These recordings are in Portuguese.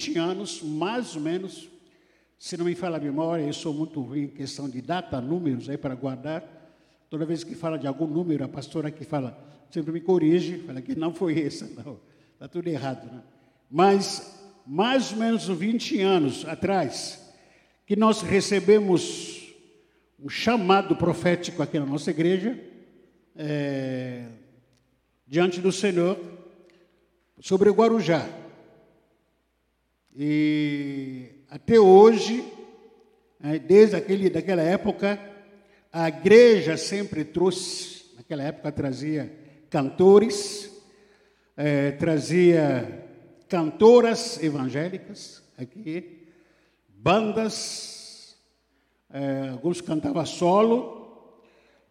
20 anos, mais ou menos, se não me fala a memória, eu sou muito ruim em questão de data, números aí para guardar. Toda vez que fala de algum número, a pastora que fala, sempre me corrige, fala que não foi essa, não. Está tudo errado, né? Mas, mais ou menos 20 anos atrás, que nós recebemos um chamado profético aqui na nossa igreja, é, diante do Senhor, sobre o Guarujá. E até hoje, é, desde aquele, daquela época, a igreja sempre trouxe, naquela época trazia cantores, é, trazia cantoras evangélicas aqui, bandas, é, alguns cantavam solo,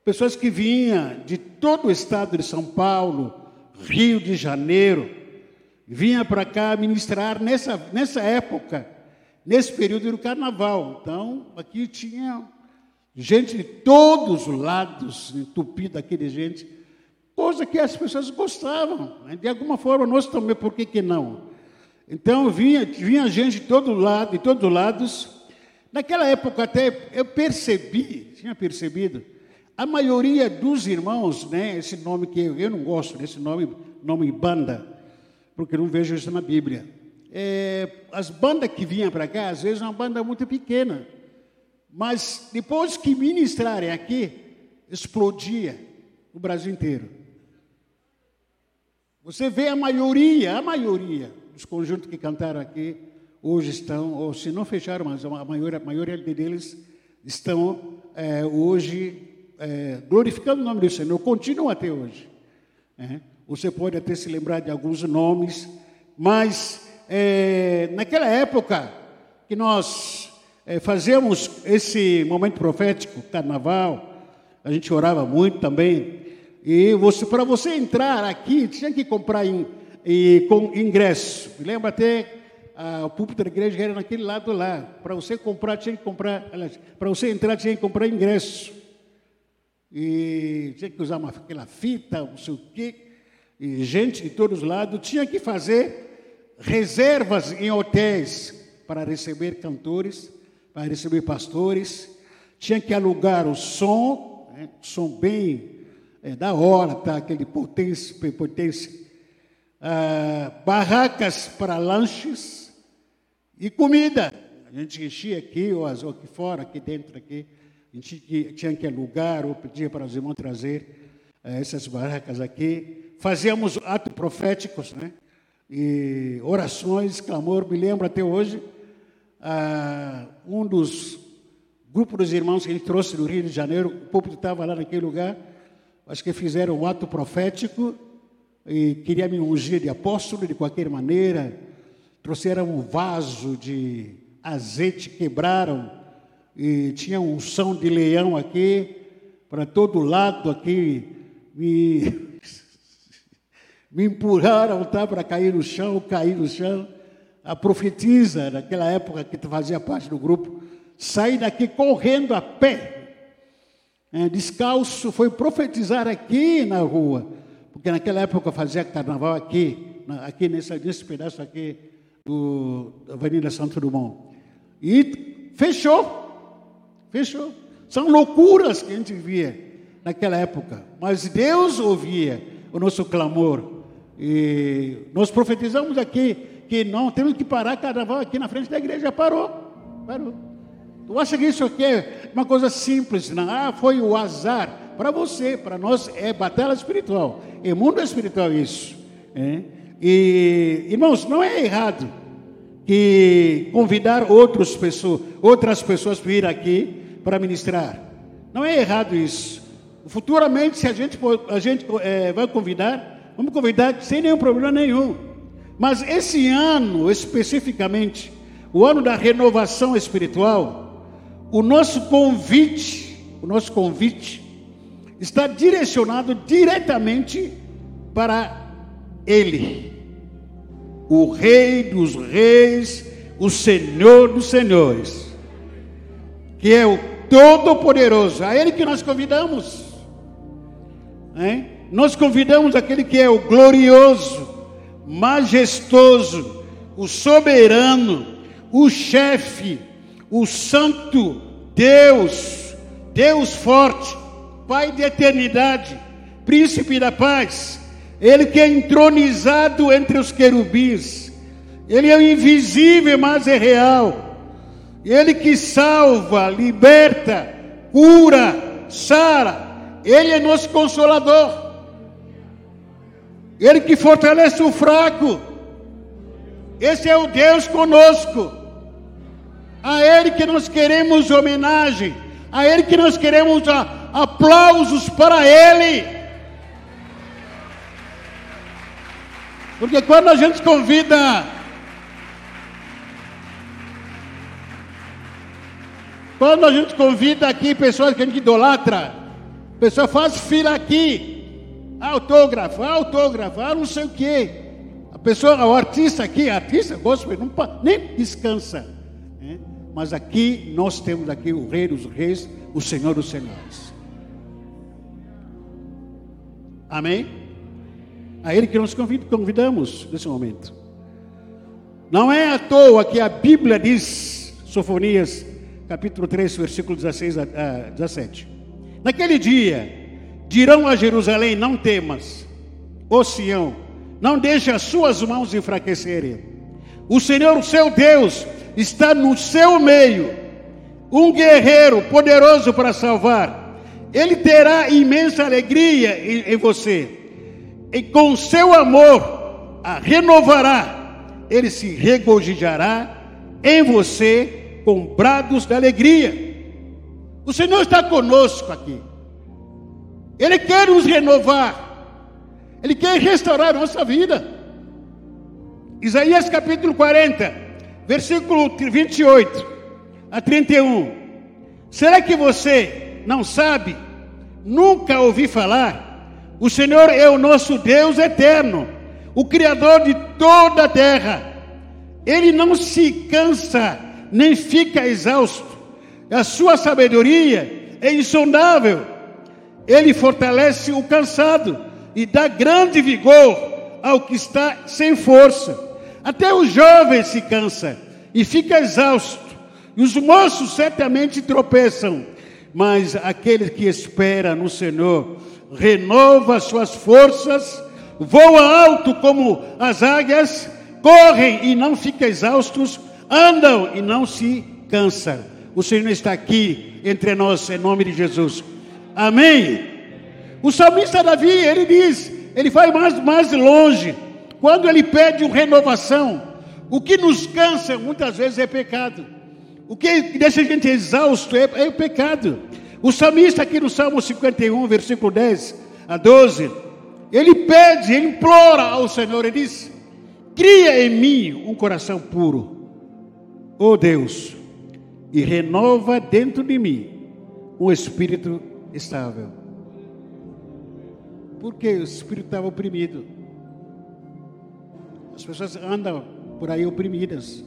pessoas que vinham de todo o estado de São Paulo, Rio de Janeiro, vinha para cá ministrar nessa, nessa época, nesse período do carnaval. Então, aqui tinha gente de todos os lados, entupido aqui de gente, coisa que as pessoas gostavam. Né? De alguma forma, nós também, por que, que não? Então, vinha, vinha gente de todo lado, de todos os lados. Naquela época, até eu percebi, tinha percebido, a maioria dos irmãos, né, esse nome que eu, eu não gosto desse nome, nome banda, porque não vejo isso na Bíblia. É, as bandas que vinham para cá, às vezes, uma banda muito pequena, mas depois que ministrarem aqui, explodia o Brasil inteiro. Você vê a maioria, a maioria dos conjuntos que cantaram aqui, hoje estão, ou se não fecharam, mas a maioria, a maioria deles estão é, hoje é, glorificando o nome do Senhor, continua até hoje. É. Você pode até se lembrar de alguns nomes, mas é, naquela época que nós é, fazíamos esse momento profético, carnaval, a gente orava muito também, e você, para você entrar aqui, tinha que comprar in, e, com ingresso. Me lembro até ah, o púlpito da igreja era naquele lado lá. Para você comprar, tinha que comprar, para você entrar, tinha que comprar ingresso e tinha que usar uma, aquela fita, não sei o quê, e gente de todos os lados, tinha que fazer reservas em hotéis para receber cantores, para receber pastores, tinha que alugar o som, né, som bem é, da hora, tá, aquele potência, potência. Ah, barracas para lanches e comida. A gente enchia aqui ou aqui fora, aqui dentro, aqui. A gente tinha que alugar ou pedir para os irmãos trazer eh, essas barracas aqui. Fazíamos atos proféticos, né? E orações, clamor. Me lembro até hoje, ah, um dos grupos dos irmãos que ele trouxe do Rio de Janeiro, o povo estava lá naquele lugar, acho que fizeram um ato profético e queria me ungir de apóstolo de qualquer maneira. Trouxeram um vaso de azeite, quebraram e tinha um som de leão aqui, para todo lado aqui, me, me empurraram tá, para cair no chão, cair no chão. A profetisa, naquela época que fazia parte do grupo, saí daqui correndo a pé, é, descalço, foi profetizar aqui na rua, porque naquela época fazia carnaval aqui, aqui nesse, nesse pedaço aqui do, da Avenida Santo Dumont. E fechou. Fechou. São loucuras que a gente via naquela época. Mas Deus ouvia o nosso clamor. E nós profetizamos aqui que não temos que parar carnaval aqui na frente da igreja. Parou. Parou. Tu acha que isso aqui é uma coisa simples? Não, ah, foi o azar. Para você, para nós é batalha espiritual. É mundo espiritual isso. É? E, irmãos, não é errado que convidar outras pessoas, outras pessoas vir aqui para ministrar. Não é errado isso. Futuramente, se a gente, a gente é, vai convidar, vamos convidar sem nenhum problema nenhum. Mas esse ano, especificamente, o ano da renovação espiritual, o nosso convite, o nosso convite, está direcionado diretamente para Ele, o Rei dos Reis, o Senhor dos Senhores que é o Todo-Poderoso, a Ele que nós convidamos. Hein? Nós convidamos aquele que é o glorioso, majestoso, o soberano, o chefe, o santo Deus, Deus forte, Pai de eternidade, príncipe da paz, ele que é entronizado entre os querubins, ele é invisível, mas é real, ele que salva, liberta, cura, sara, ele é nosso consolador, ele que fortalece o fraco, esse é o Deus conosco. A Ele que nós queremos homenagem, a Ele que nós queremos aplausos para Ele. Porque quando a gente convida, quando a gente convida aqui pessoas que a gente idolatra, a pessoa faz fila aqui, autógrafo, autógrafo, ah, não sei o quê. A pessoa, o artista aqui, artista, gospel, não, nem descansa. Né? Mas aqui nós temos aqui o Rei dos Reis, o Senhor dos Senhores. Amém? A Ele que nós convidamos nesse momento. Não é à toa que a Bíblia diz, Sofonias, capítulo 3, versículo 16 a 17. Naquele dia, dirão a Jerusalém: Não temas, ó Sião não deixe as suas mãos enfraquecerem. O Senhor, seu Deus, está no seu meio, um guerreiro poderoso para salvar. Ele terá imensa alegria em, em você, e com seu amor a renovará. Ele se regozijará em você com brados de alegria. O Senhor está conosco aqui. Ele quer nos renovar. Ele quer restaurar a nossa vida. Isaías capítulo 40, versículo 28 a 31. Será que você não sabe? Nunca ouvi falar? O Senhor é o nosso Deus eterno, o Criador de toda a terra. Ele não se cansa, nem fica exausto. A sua sabedoria é insondável. Ele fortalece o cansado e dá grande vigor ao que está sem força. Até o jovem se cansa e fica exausto, e os moços certamente tropeçam, mas aquele que espera no Senhor renova suas forças, voa alto como as águias, correm e não ficam exaustos, andam e não se cansam. O Senhor está aqui entre nós, em nome de Jesus. Amém. O salmista Davi, ele diz, ele vai mais, mais longe, quando ele pede uma renovação. O que nos cansa muitas vezes é pecado. O que deixa a gente exausto é, é o pecado. O salmista aqui no Salmo 51, versículo 10 a 12, ele pede, ele implora ao Senhor, ele diz: Cria em mim um coração puro, ó oh Deus, e renova dentro de mim um espírito estável. Porque o espírito estava oprimido. As pessoas andam por aí oprimidas.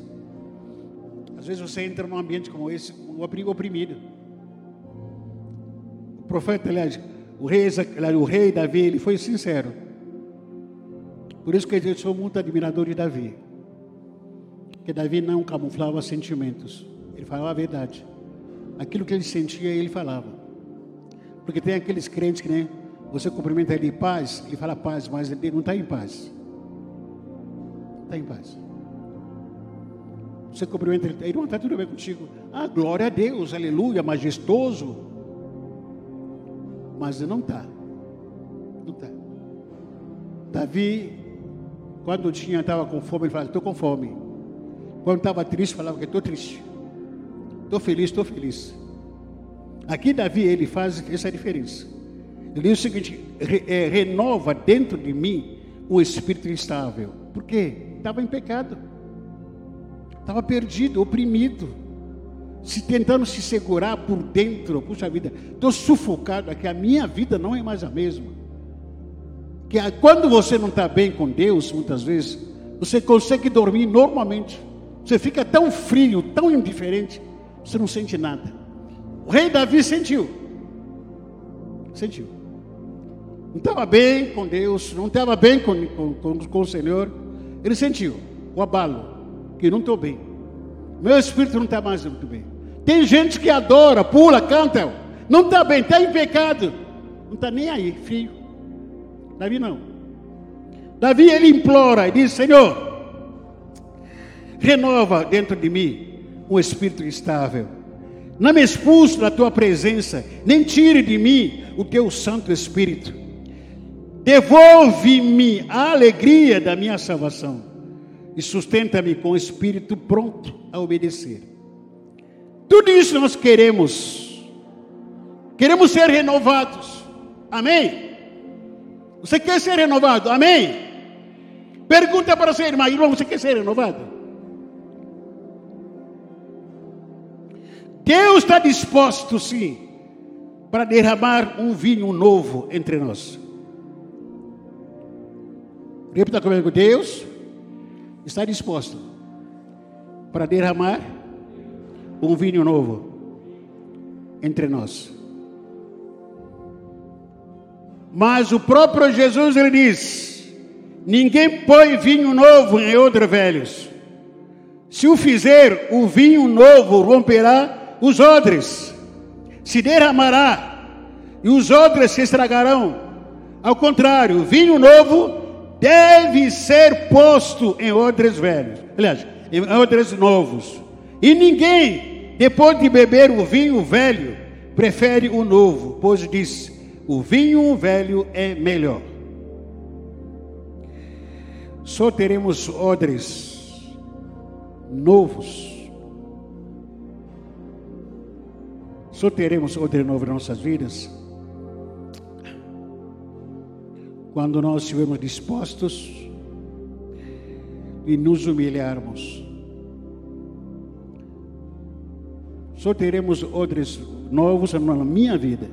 Às vezes você entra num ambiente como esse, oprimido. O profeta, aliás, o rei, o rei Davi, ele foi sincero. Por isso que eu sou muito admirador de Davi. Porque Davi não camuflava sentimentos. Ele falava a verdade. Aquilo que ele sentia, ele falava. Porque tem aqueles crentes que nem você cumprimenta ele em paz, ele fala paz, mas ele não está em paz. Está em paz. Você cumprimenta ele, não está tudo bem contigo. Ah, glória a Deus, aleluia, majestoso. Mas não está. Não está. Davi, quando tinha, estava com fome, ele falava, estou com fome. Quando estava triste, falava que estou triste. Estou feliz, estou feliz. Aqui Davi, ele faz essa diferença. Ele diz o seguinte: re, é, renova dentro de mim o espírito instável. Por quê? Estava em pecado, estava perdido, oprimido, se tentando se segurar por dentro. Puxa vida, estou sufocado aqui, a minha vida não é mais a mesma. Que quando você não está bem com Deus, muitas vezes, você consegue dormir normalmente. Você fica tão frio, tão indiferente, você não sente nada. O rei Davi sentiu. Sentiu não estava bem com Deus, não estava bem com, com, com, o Senhor, ele sentiu o abalo. porque não estou bem. Meu espírito não está mais muito bem. Tem gente que adora, pula, canta, não está bem, está em pecado, não está nem aí, frio. Davi não. Davi ele implora e diz: Senhor, renova dentro de mim um espírito estável. Não me expulse da tua presença, nem tire de mim o teu Santo Espírito. Devolve-me a alegria da minha salvação e sustenta-me com o espírito pronto a obedecer. Tudo isso nós queremos. Queremos ser renovados. Amém? Você quer ser renovado? Amém? Pergunta para seu irmão, irmão, você quer ser renovado? Deus está disposto, sim, para derramar um vinho novo entre nós. Repita comigo, Deus está disposto para derramar um vinho novo entre nós. Mas o próprio Jesus ele diz: ninguém põe vinho novo em outros velhos. Se o fizer, o vinho novo romperá os odres, se derramará e os odres se estragarão. Ao contrário, o vinho novo deve ser posto em odres velhos. Aliás, em odres novos. E ninguém, depois de beber o vinho velho, prefere o novo, pois diz: o vinho velho é melhor. Só teremos odres novos. Só teremos odres novos nas nossas vidas quando nós estivermos dispostos e nos humilharmos. Só teremos odres novos na minha vida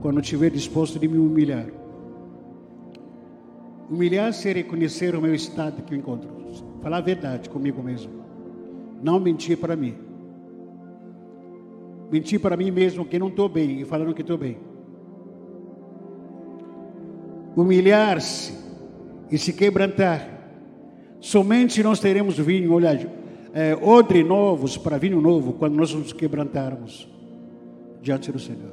quando estiver disposto de me humilhar. Humilhar-se é reconhecer o meu estado que eu encontro. Falar a verdade comigo mesmo. Não mentir para mim. Mentir para mim mesmo que não estou bem e falando que estou bem humilhar-se e se quebrantar. Somente nós teremos vinho, olha, é, odre novos para vinho novo quando nós nos quebrantarmos diante do Senhor.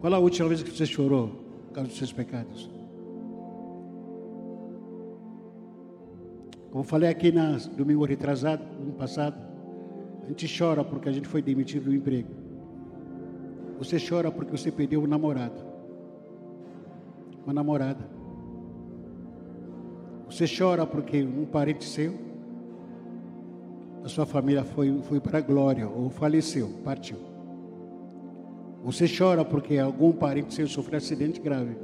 Qual a última vez que você chorou por causa dos seus pecados? Como falei aqui na domingo retrasado, no passado, gente chora porque a gente foi demitido do emprego. Você chora porque você perdeu o namorado uma namorada. Você chora porque um parente seu, a sua família foi, foi para a glória ou faleceu, partiu. Você chora porque algum parente seu sofreu um acidente grave.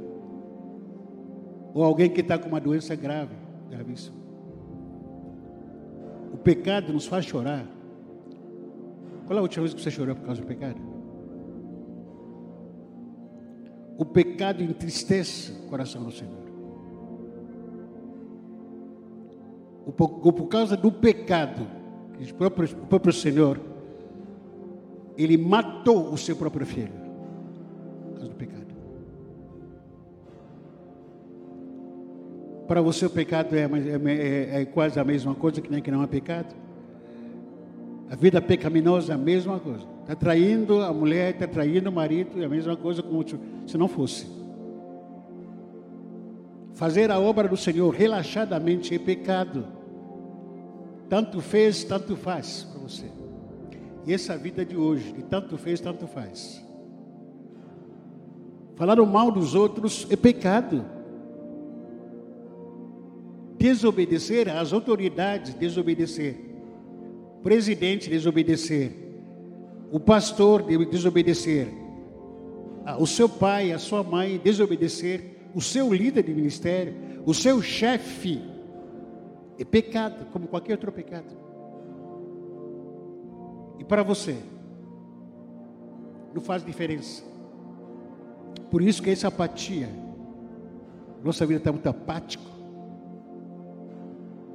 Ou alguém que está com uma doença grave, gravíssima. O pecado nos faz chorar. Qual é a última vez que você chorou por causa do pecado? O pecado entristece o coração do Senhor. O, por causa do pecado, o próprio, o próprio Senhor, ele matou o seu próprio filho. Por causa do pecado. Para você o pecado é, é, é, é quase a mesma coisa que nem que não é pecado. A vida pecaminosa é a mesma coisa. Está traindo a mulher, está traindo o marido, é a mesma coisa como se não fosse. Fazer a obra do Senhor relaxadamente é pecado. Tanto fez, tanto faz para você. E essa vida de hoje, de tanto fez, tanto faz. Falar o mal dos outros é pecado. Desobedecer às autoridades, desobedecer. Presidente, desobedecer o pastor desobedecer, o seu pai, a sua mãe desobedecer, o seu líder de ministério, o seu chefe, é pecado, como qualquer outro pecado. E para você, não faz diferença. Por isso que essa apatia, nossa vida está muito apático.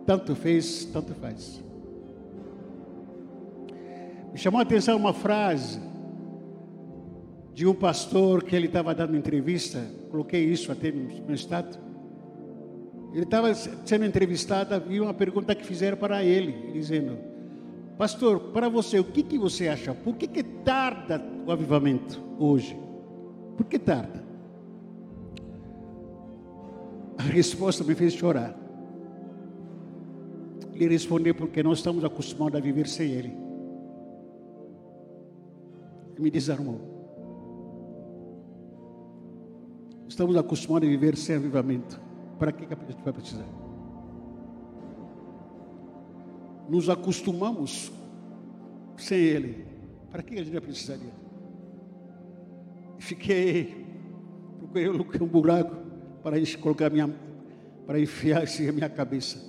Tanto fez, tanto faz. Me chamou a atenção uma frase de um pastor que ele estava dando entrevista, coloquei isso até no meu estado. Ele estava sendo entrevistado e uma pergunta que fizeram para ele, dizendo: Pastor, para você, o que, que você acha? Por que, que tarda o avivamento hoje? Por que tarda? A resposta me fez chorar. Ele respondeu: Porque nós estamos acostumados a viver sem Ele. Me desarmou. Estamos acostumados a viver sem avivamento. Para que a gente vai precisar? Nos acostumamos sem Ele. Para que a gente precisaria? Fiquei, procurei um buraco para colocar minha, para enfiar assim a minha cabeça.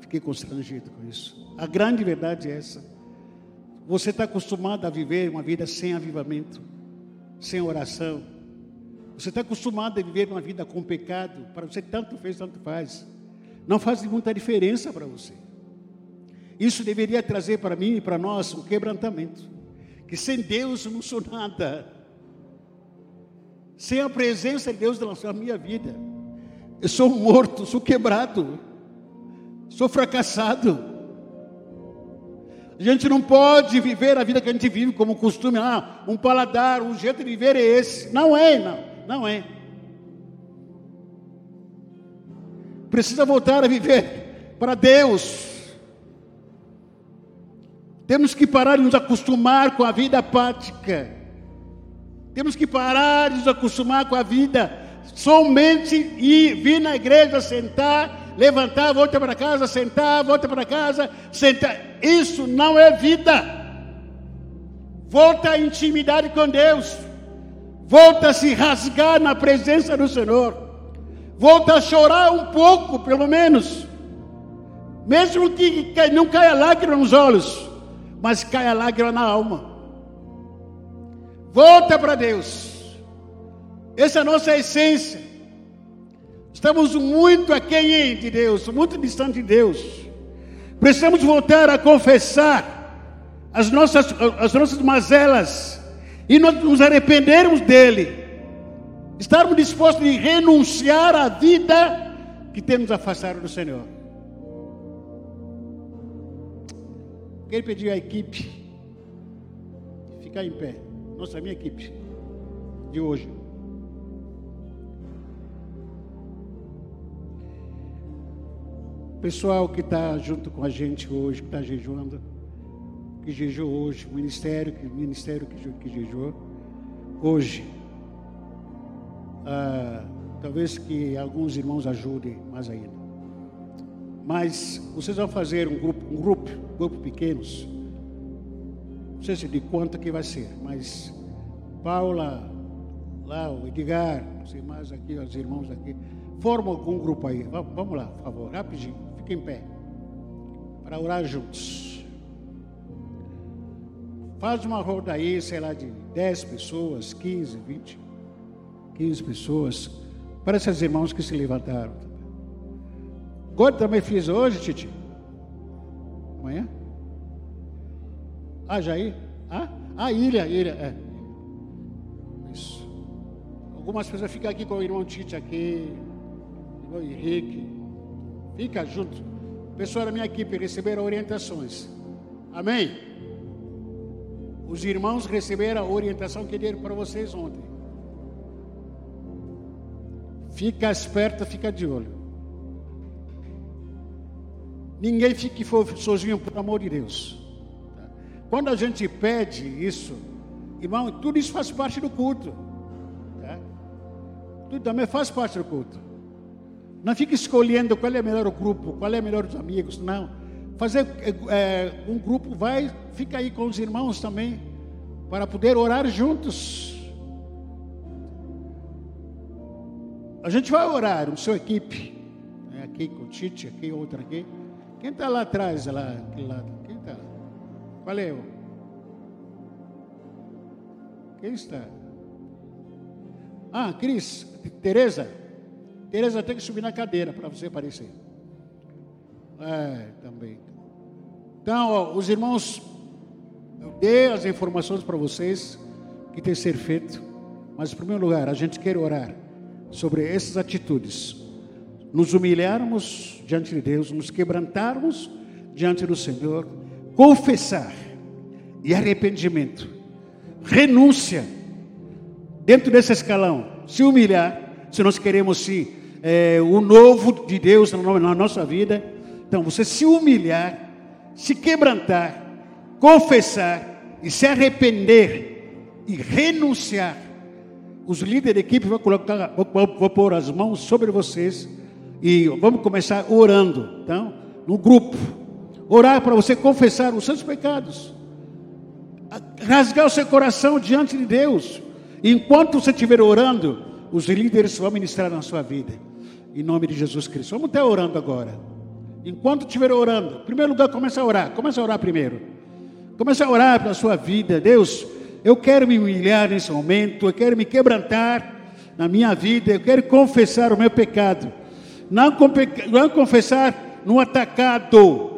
Fiquei constrangido com isso. A grande verdade é essa. Você está acostumado a viver uma vida sem avivamento, sem oração. Você está acostumado a viver uma vida com pecado. Para você, tanto fez, tanto faz. Não faz muita diferença para você. Isso deveria trazer para mim e para nós um quebrantamento. Que sem Deus eu não sou nada. Sem a presença de Deus na minha vida, eu sou morto, sou quebrado, sou fracassado. A gente não pode viver a vida que a gente vive como costume, ah, um paladar, um jeito de viver é esse. Não é, não, não é. Precisa voltar a viver para Deus. Temos que parar de nos acostumar com a vida apática. Temos que parar de nos acostumar com a vida somente ir vir na igreja, sentar, levantar, volta para casa, sentar, volta para casa, sentar. Isso não é vida. Volta à intimidade com Deus. Volta a se rasgar na presença do Senhor. Volta a chorar um pouco, pelo menos. Mesmo que não caia lágrima nos olhos, mas caia lágrima na alma. Volta para Deus. Essa é a nossa essência. Estamos muito aquém de Deus, muito distante de Deus. Precisamos voltar a confessar as nossas, as nossas mazelas e nos arrependermos dele. Estarmos dispostos a renunciar à vida que temos afastado do Senhor. Quero pedir à equipe ficar em pé. Nossa, minha equipe de hoje. Pessoal que está junto com a gente hoje, que está jejuando, que jejuou hoje, ministério, que, ministério que, que jejuou hoje. Ah, talvez que alguns irmãos ajudem mais ainda. Mas vocês vão fazer um grupo, um grupo, grupo pequenos. Não sei se de quanto que vai ser, mas Paula, lá, o Edgar, sei mais aqui, os irmãos aqui, formam algum grupo aí. Vamos lá, por favor, rapidinho. Em pé. Para orar juntos. Faz uma roda aí, sei lá, de 10 pessoas, 15, 20, 15 pessoas. Para esses irmãos que se levantaram. God também fiz hoje, Titi? Amanhã? Ah, Jair? Ah, ah Ilha, Ilha, é. Isso. Algumas pessoas ficam aqui com o irmão Tite aqui, o irmão Henrique. Fica junto. Pessoal da minha equipe receberam orientações. Amém? Os irmãos receberam a orientação que deram para vocês ontem. Fica esperto, fica de olho. Ninguém fique sozinho, por amor de Deus. Quando a gente pede isso, irmão, tudo isso faz parte do culto. Tá? Tudo também faz parte do culto. Não fique escolhendo qual é o melhor grupo, qual é o melhor dos amigos, não. Fazer é, um grupo, vai, fica aí com os irmãos também, para poder orar juntos. A gente vai orar, o seu equipe, né, aqui com o Tite, aqui, outra aqui. Quem está lá atrás, lá, aquele lado? Quem está lá? Qual é o? Quem está? Ah, Cris, Tereza. Tereza tem que subir na cadeira para você aparecer. É, também. Então, ó, os irmãos, eu dei as informações para vocês que tem que ser feito. Mas, em primeiro lugar, a gente quer orar sobre essas atitudes. nos humilharmos diante de Deus, nos quebrantarmos diante do Senhor, confessar e arrependimento, renúncia, dentro desse escalão, se humilhar, se nós queremos se, é, o novo de Deus na nossa vida, então você se humilhar, se quebrantar, confessar e se arrepender e renunciar. Os líderes da equipe vão colocar, vão, pôr as mãos sobre vocês e vamos começar orando, então, no grupo. Orar para você confessar os seus pecados. Rasgar o seu coração diante de Deus. Enquanto você estiver orando, os líderes vão ministrar na sua vida. Em nome de Jesus Cristo. Vamos estar orando agora. Enquanto estiver orando, em primeiro lugar, comece a orar. Comece a orar primeiro. Comece a orar pela sua vida. Deus, eu quero me humilhar nesse momento. Eu quero me quebrantar na minha vida. Eu quero confessar o meu pecado. Não, não confessar no atacado.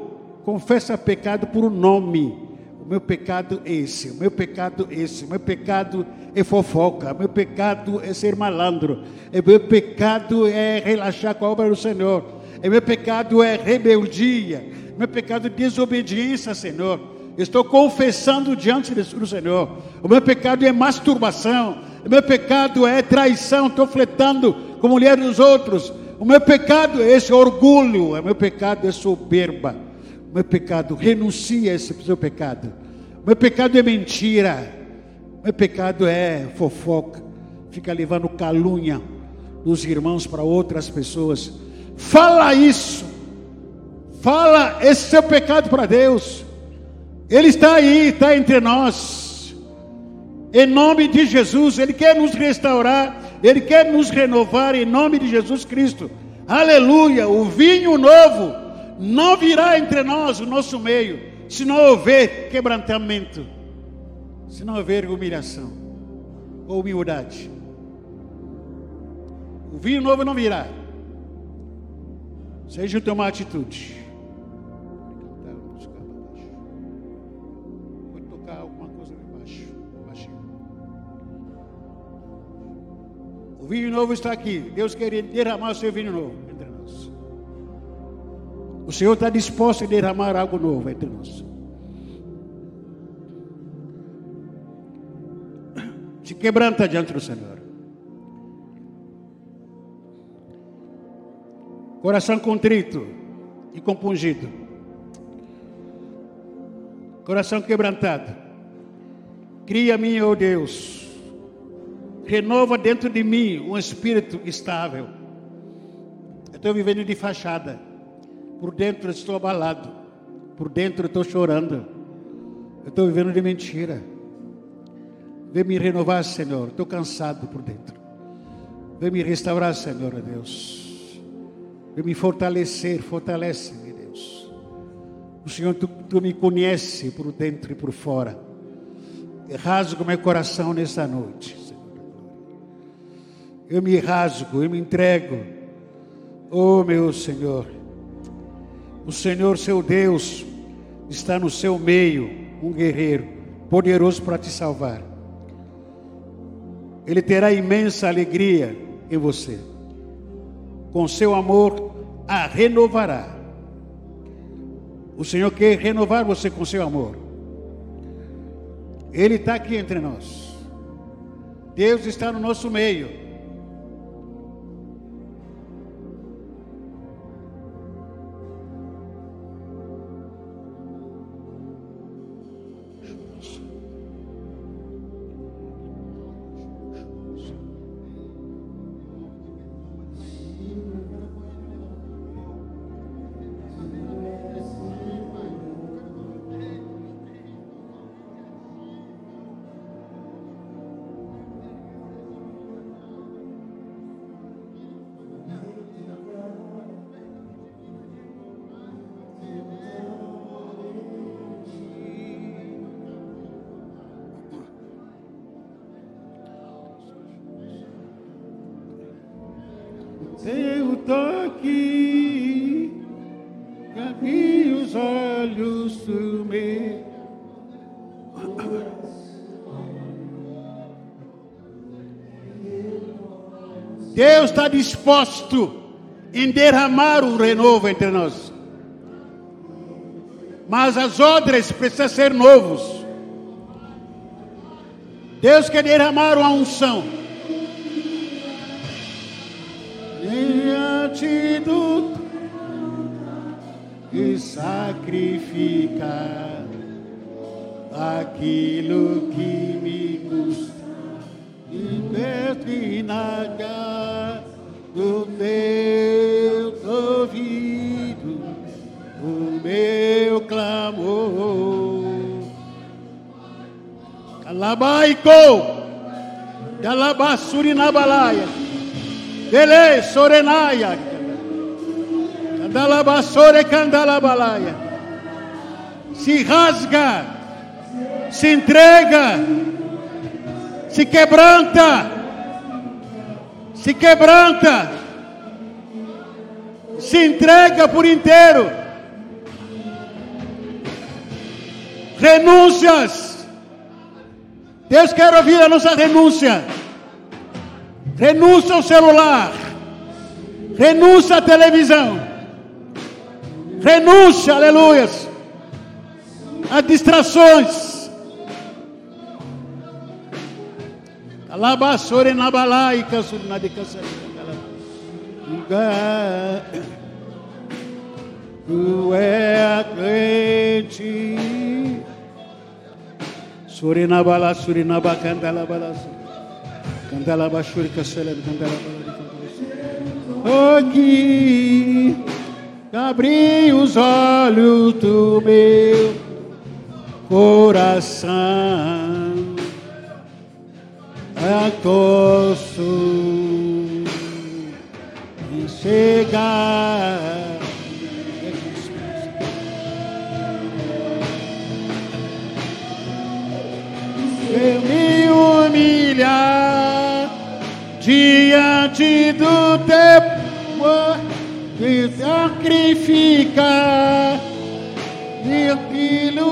Confessa pecado por um nome. O meu pecado é esse, o meu pecado é esse, o meu pecado é fofoca, o meu pecado é ser malandro, o meu pecado é relaxar com a obra do Senhor, o meu pecado é rebeldia, meu pecado é desobediência, Senhor. Estou confessando diante do Senhor. O meu pecado é masturbação, o meu pecado é traição, estou fletando com mulher dos outros. O meu pecado é esse orgulho, o meu pecado é soberba. O meu pecado, renuncia a esse seu pecado. O meu pecado é mentira. O meu pecado é fofoca. Fica levando calúnia dos irmãos para outras pessoas. Fala isso. Fala esse seu pecado para Deus. Ele está aí, está entre nós. Em nome de Jesus, Ele quer nos restaurar ele quer nos renovar em nome de Jesus Cristo. Aleluia! O vinho novo não virá entre nós, o nosso meio, se não houver quebrantamento, se não houver humilhação ou humildade. O vinho novo não virá. Seja tomar atitude. vinho novo está aqui. Deus quer derramar o seu vinho novo entre nós. O Senhor está disposto a derramar algo novo entre nós. Quebranta diante do Senhor. Coração contrito e compungido. Coração quebrantado. Cria mim, ó oh Deus renova dentro de mim um espírito estável. Eu estou vivendo de fachada. Por dentro estou abalado. Por dentro estou chorando. Eu estou vivendo de mentira. Vem me renovar, Senhor. Estou cansado por dentro. Vem me restaurar, Senhor, Deus. Vem me fortalecer. Fortalece-me, Deus. O Senhor, tu, tu me conhece por dentro e por fora. Rasga meu coração nessa noite eu me rasgo, eu me entrego. Oh, meu Senhor, o Senhor, seu Deus, está no seu meio, um guerreiro poderoso para te salvar. Ele terá imensa alegria em você. Com seu amor, a renovará. O Senhor quer renovar você com seu amor. Ele está aqui entre nós. Deus está no nosso meio. Seu toque, abri os olhos do meu. Deus está disposto em derramar o renovo entre nós. Mas as odres precisam ser novos. Deus quer derramar uma unção. Do e sacrificar aquilo que me custa. E nada do teu ouvido o meu clamor. Calabaico, Calabasuri na balaia, Dele sorenaia, Se rasga, se entrega, se quebranta, se quebranta, se entrega por inteiro. Renúncias. Deus quer ouvir a nossa renúncia. Renúncia ao celular. Renúncia à televisão. Renúncia, aleluias, a distrações. Alabassore na balai, cansuri na de Tu é crente. Surina bala, surina bacandala bala. Candala bashuri casela, candala bala. Aqui abri os olhos do meu coração, acosto em chegar. Eu me humilhar diante do teu e sacrificar e aquilo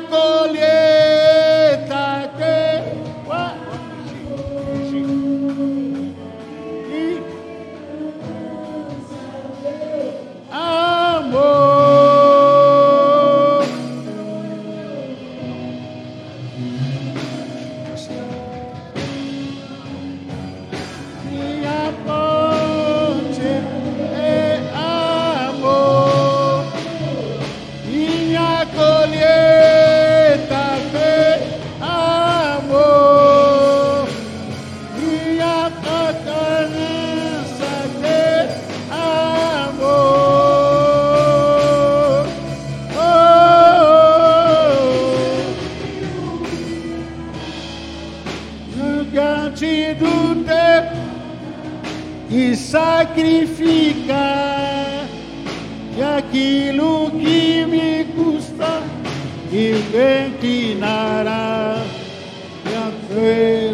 minha e ventinará e a festa.